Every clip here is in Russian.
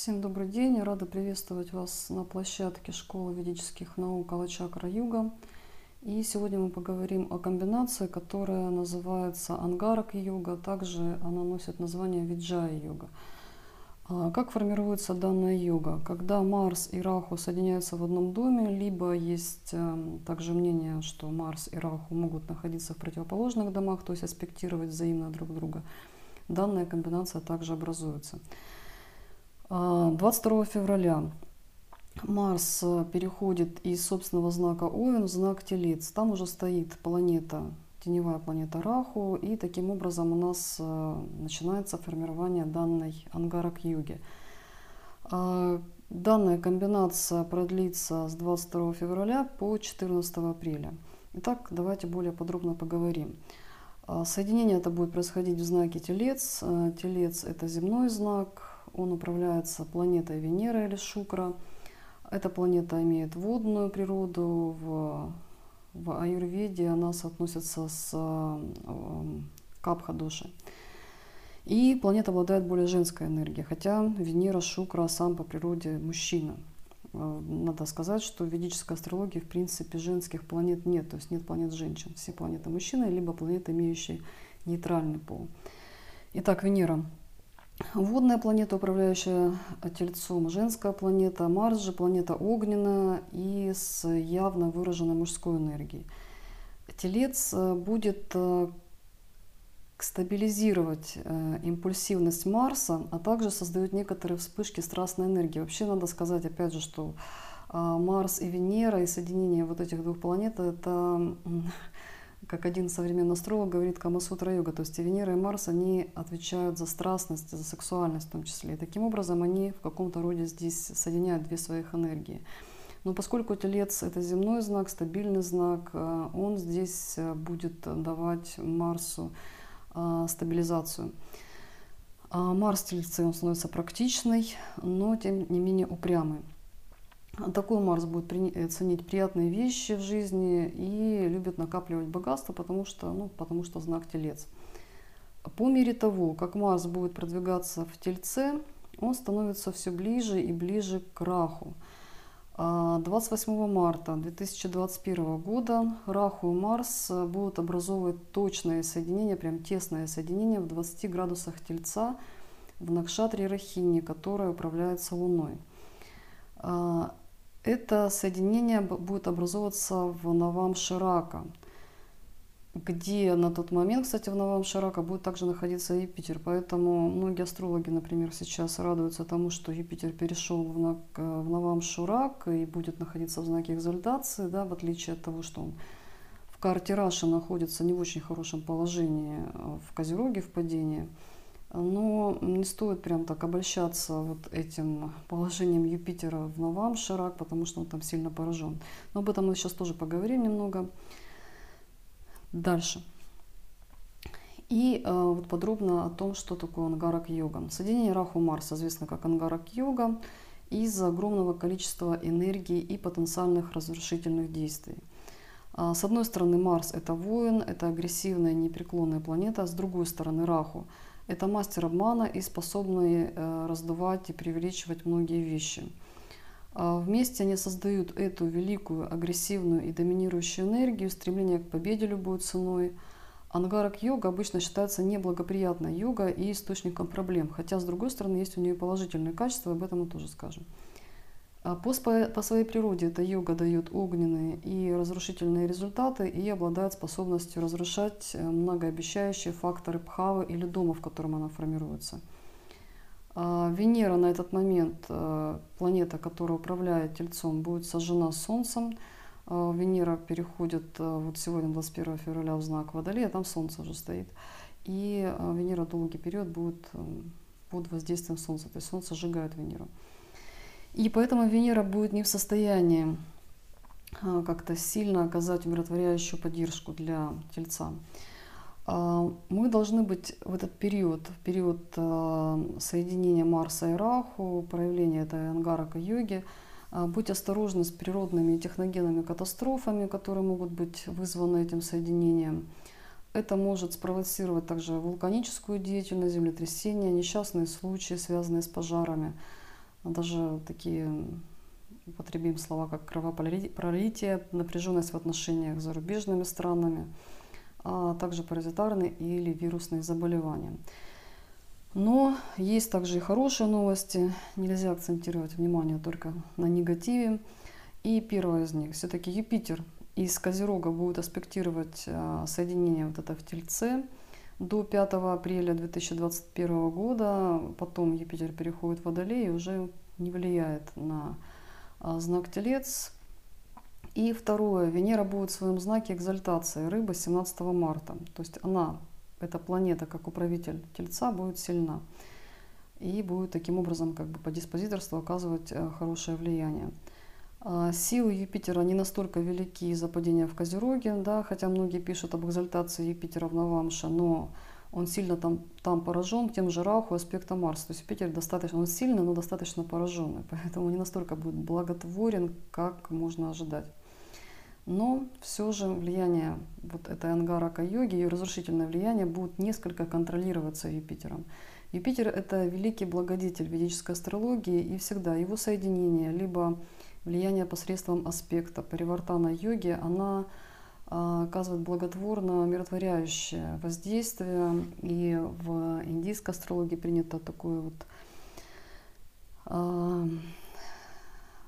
Всем добрый день. Рада приветствовать вас на площадке Школы ведических наук Алачакра Юга. И сегодня мы поговорим о комбинации, которая называется Ангарак йога. Также она носит название Виджая йога. А как формируется данная йога? Когда Марс и Раху соединяются в одном доме, либо есть эм, также мнение, что Марс и Раху могут находиться в противоположных домах, то есть аспектировать взаимно друг друга, данная комбинация также образуется. 22 а, февраля Марс э, переходит из собственного знака Овен в знак Телец. Там уже стоит планета, теневая планета Раху, и таким образом у нас э, начинается формирование данной ангарак юги. А, данная комбинация продлится с 22 февраля по 14 апреля. Итак, давайте более подробно поговорим. А, соединение это будет происходить в знаке Телец. Э, телец это земной знак, он управляется планетой Венера или Шукра. Эта планета имеет водную природу. В, в аюрведе она соотносится с э, капха-души. И планета обладает более женской энергией, хотя Венера, Шукра сам по природе мужчина. Э, надо сказать, что в ведической астрологии в принципе женских планет нет, то есть нет планет женщин. Все планеты мужчины, либо планеты, имеющие нейтральный пол. Итак, Венера Водная планета, управляющая Тельцом, женская планета, Марс же планета огненная и с явно выраженной мужской энергией. Телец э, будет э, стабилизировать э, импульсивность Марса, а также создает некоторые вспышки страстной энергии. Вообще надо сказать, опять же, что Марс и Венера и соединение вот этих двух планет – это как один современный астролог говорит, Камасутра йога, то есть Венера и Марс, они отвечают за страстность, за сексуальность в том числе. И таким образом они в каком-то роде здесь соединяют две своих энергии. Но поскольку Телец – это земной знак, стабильный знак, э, он здесь э, будет давать Марсу э, стабилизацию. А Марс Тельце, он становится практичный, но тем не менее упрямый. Такой Марс будет э, ценить приятные вещи в жизни и любит накапливать богатство, потому что, ну, потому что знак Телец. По мере того, как Марс будет продвигаться в Тельце, он становится все ближе и ближе к Раху. 28 а марта 2021 года Раху и Марс будут образовывать точное соединение, прям тесное соединение в 20 градусах Тельца в Накшатре Рахини, которое управляется Луной. А, это соединение будет образовываться в Навам Ширака, где на тот момент, кстати, в Навам Ширака будет также находиться Юпитер. Поэтому многие астрологи, например, сейчас радуются тому, что Юпитер перешел в, в Навам Шурак и будет находиться в знаке экзальтации, да, в отличие от того, что он в карте Раши находится не в очень хорошем положении в Козероге в падении – но не стоит прям так обольщаться вот этим положением Юпитера в Новам Ширак, потому что он там сильно поражен. Но об этом мы сейчас тоже поговорим немного. Дальше. И э, вот подробно о том, что такое ангарак йога. Соединение Раху Марса известно как ангарак йога из-за огромного количества энергии и потенциальных разрушительных действий. А, с одной стороны Марс это воин, это агрессивная непреклонная планета, с другой стороны Раху – это мастер обмана и способный э, раздувать и преувеличивать многие вещи. А вместе они создают эту великую, агрессивную и доминирующую энергию, стремление к победе любой ценой. Ангарак йога обычно считается неблагоприятной йога и источником проблем, хотя с другой стороны есть у нее положительные качества, об этом мы тоже скажем. А по, по своей природе эта йога дает огненные и разрушительные результаты и обладает способностью разрушать э, многообещающие факторы пхавы или дома, в котором она формируется. А Венера на этот момент, э, планета, которая управляет Тельцом, будет сожжена Солнцем. А Венера переходит э, вот сегодня, 21 февраля, в знак Водолея, там Солнце уже стоит. И Венера долгий период будет под воздействием Солнца, то есть Солнце сжигает Венеру. И поэтому Венера будет не в состоянии а, как-то сильно оказать умиротворяющую поддержку для Тельца. А, мы должны быть в этот период, в период а, соединения Марса и Раху, проявления этой ангарака йоги, быть осторожны с природными и техногенными катастрофами, которые могут быть вызваны этим соединением. Это может спровоцировать также вулканическую деятельность, землетрясения, несчастные случаи, связанные с пожарами – даже такие употребим слова, как кровопролитие, напряженность в отношениях с зарубежными странами, а также паразитарные или вирусные заболевания. Но есть также и хорошие новости. Нельзя акцентировать внимание только на негативе. И первое из них, все-таки Юпитер из Козерога будет аспектировать а, соединение вот это в Тельце до 5 апреля 2021 года. Потом Юпитер переходит в Водолей и уже не влияет на а, знак Телец. И второе, Венера будет в своем знаке экзальтации рыба 17 марта. То есть она, эта планета, как управитель Тельца, будет сильна. И будет таким образом как бы по диспозиторству оказывать э, хорошее влияние. А, силы Юпитера не настолько велики из-за падения в Козероге, да, хотя многие пишут об экзальтации Юпитера в Навамше, но он сильно там, там поражен тем же Раху аспектом Марса. То есть Юпитер достаточно, он сильный, но достаточно пораженный, поэтому не настолько будет благотворен, как можно ожидать. Но все же влияние вот этой ангарака йоги, ее разрушительное влияние будет несколько контролироваться Юпитером. Юпитер – это великий благодетель ведической астрологии, и всегда его соединение, либо влияние посредством аспекта паривартана йоги, она а, оказывает благотворно умиротворяющее воздействие. И в индийской астрологии принято такое вот а,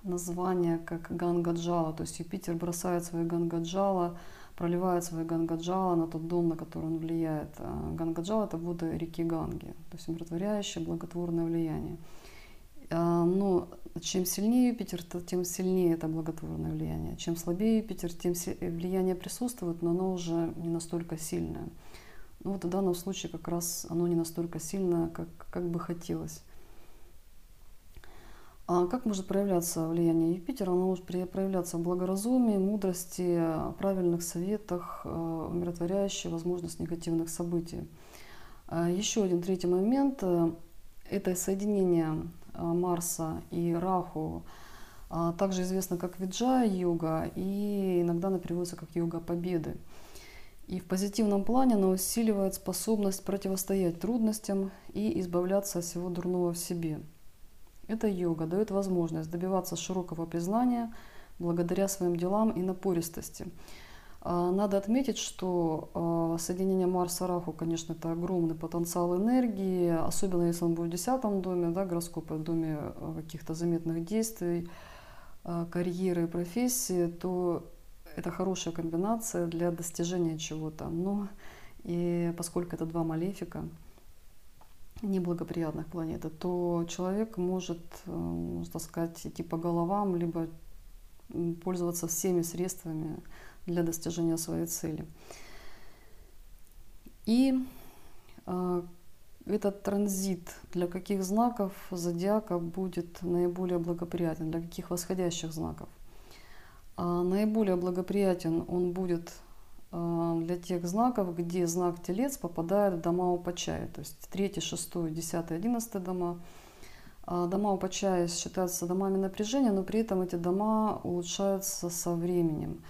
название как Гангаджала. То есть Юпитер бросает свои Гангаджала, проливает свои Гангаджала на тот дом, на который он влияет. А Гангаджала – это воды реки Ганги, то есть умиротворяющее, благотворное влияние. Но чем сильнее Юпитер, тем сильнее это благотворное влияние. Чем слабее Юпитер, тем влияние присутствует, но оно уже не настолько сильное. Ну вот в данном случае как раз оно не настолько сильное, как, как бы хотелось. А как может проявляться влияние Юпитера? Оно может проявляться в благоразумии, мудрости, правильных советах, э, умиротворяющей возможность негативных событий. А Еще один третий момент э, – это соединение Марса и Раху, а также известна как Виджая-йога, и иногда она переводится как йога победы. И в позитивном плане она усиливает способность противостоять трудностям и избавляться от всего дурного в себе. Эта йога дает возможность добиваться широкого признания благодаря своим делам и напористости – надо отметить, что а, соединение Марса-Раху, конечно, это огромный потенциал энергии, особенно если он будет в десятом доме, да, гороскопа в доме а, каких-то заметных действий, карьеры и профессии, то это хорошая комбинация для достижения чего-то. Но и поскольку это два малефика, неблагоприятных планеты, то человек может, можно сказать, идти по головам, либо пользоваться всеми средствами для достижения своей цели. И э, этот транзит для каких знаков зодиака будет наиболее благоприятен, для каких восходящих знаков? А наиболее благоприятен он будет э, для тех знаков, где знак Телец попадает в дома Упачая, то есть 3, 6, 10, 11 дома. А дома Упачая считаются домами напряжения, но при этом эти дома улучшаются со временем.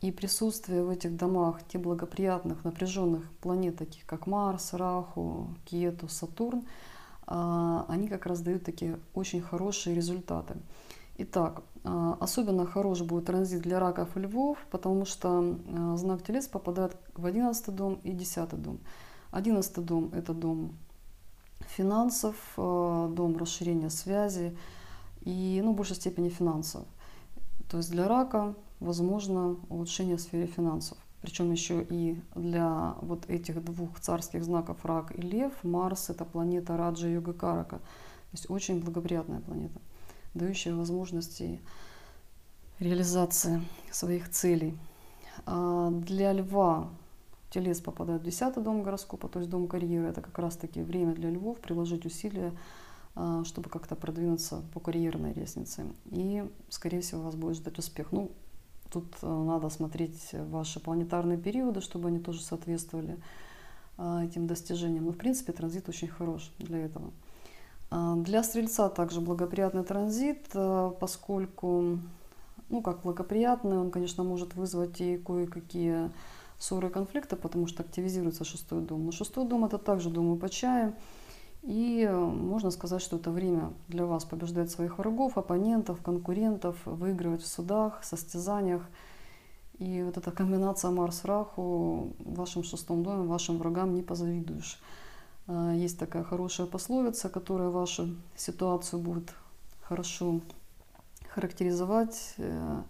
И присутствие в этих домах тех благоприятных, напряженных планет, таких как Марс, Раху, Кету, Сатурн, а, они как раз дают такие очень хорошие результаты. Итак, а, особенно хорош будет транзит для раков и львов, потому что а, знак Телец попадает в 11 дом и 10 дом. 11 дом – это дом финансов, дом расширения связи и ну, в большей степени финансов. То есть для рака возможно улучшение в сфере финансов. Причем еще и для вот этих двух царских знаков Рак и Лев, Марс – это планета Раджа Йога Карака. То есть очень благоприятная планета, дающая возможности реализации своих целей. А для Льва Телец попадает в 10 дом гороскопа, то есть дом карьеры. Это как раз-таки время для львов приложить усилия, а, чтобы как-то продвинуться по карьерной лестнице. И, скорее всего, вас будет ждать успех. Ну, Тут э, надо смотреть ваши планетарные периоды, чтобы они тоже соответствовали э, этим достижениям. Но, в принципе, транзит очень хорош для этого. А, для Стрельца также благоприятный транзит, э, поскольку, ну, как благоприятный, он, конечно, может вызвать и кое-какие ссоры и конфликты, потому что активизируется шестой дом. Но шестой дом – это также дом по чаю. И можно сказать, что это время для вас побеждать своих врагов, оппонентов, конкурентов, выигрывать в судах, состязаниях. И вот эта комбинация Марс-Раху в вашем шестом доме, вашим врагам не позавидуешь. А, есть такая хорошая пословица, которая вашу ситуацию будет хорошо характеризовать. Э,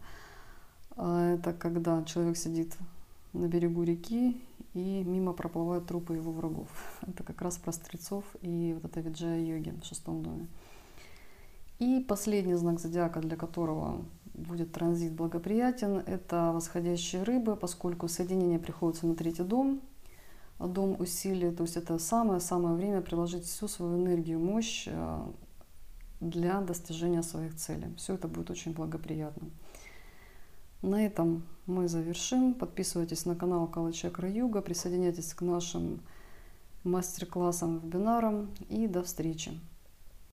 а, это когда человек сидит на берегу реки и мимо проплывают трупы его врагов. Это как раз про стрельцов и вот это виджая-йоги в шестом доме. И последний знак зодиака, для которого будет транзит благоприятен, это восходящие рыбы, поскольку соединение приходится на третий дом, дом усилий, то есть это самое-самое время приложить всю свою энергию, мощь э, для достижения своих целей. Все это будет очень благоприятно. На этом мы завершим. Подписывайтесь на канал Калачакра Юга, присоединяйтесь к нашим мастер-классам, вебинарам и до встречи.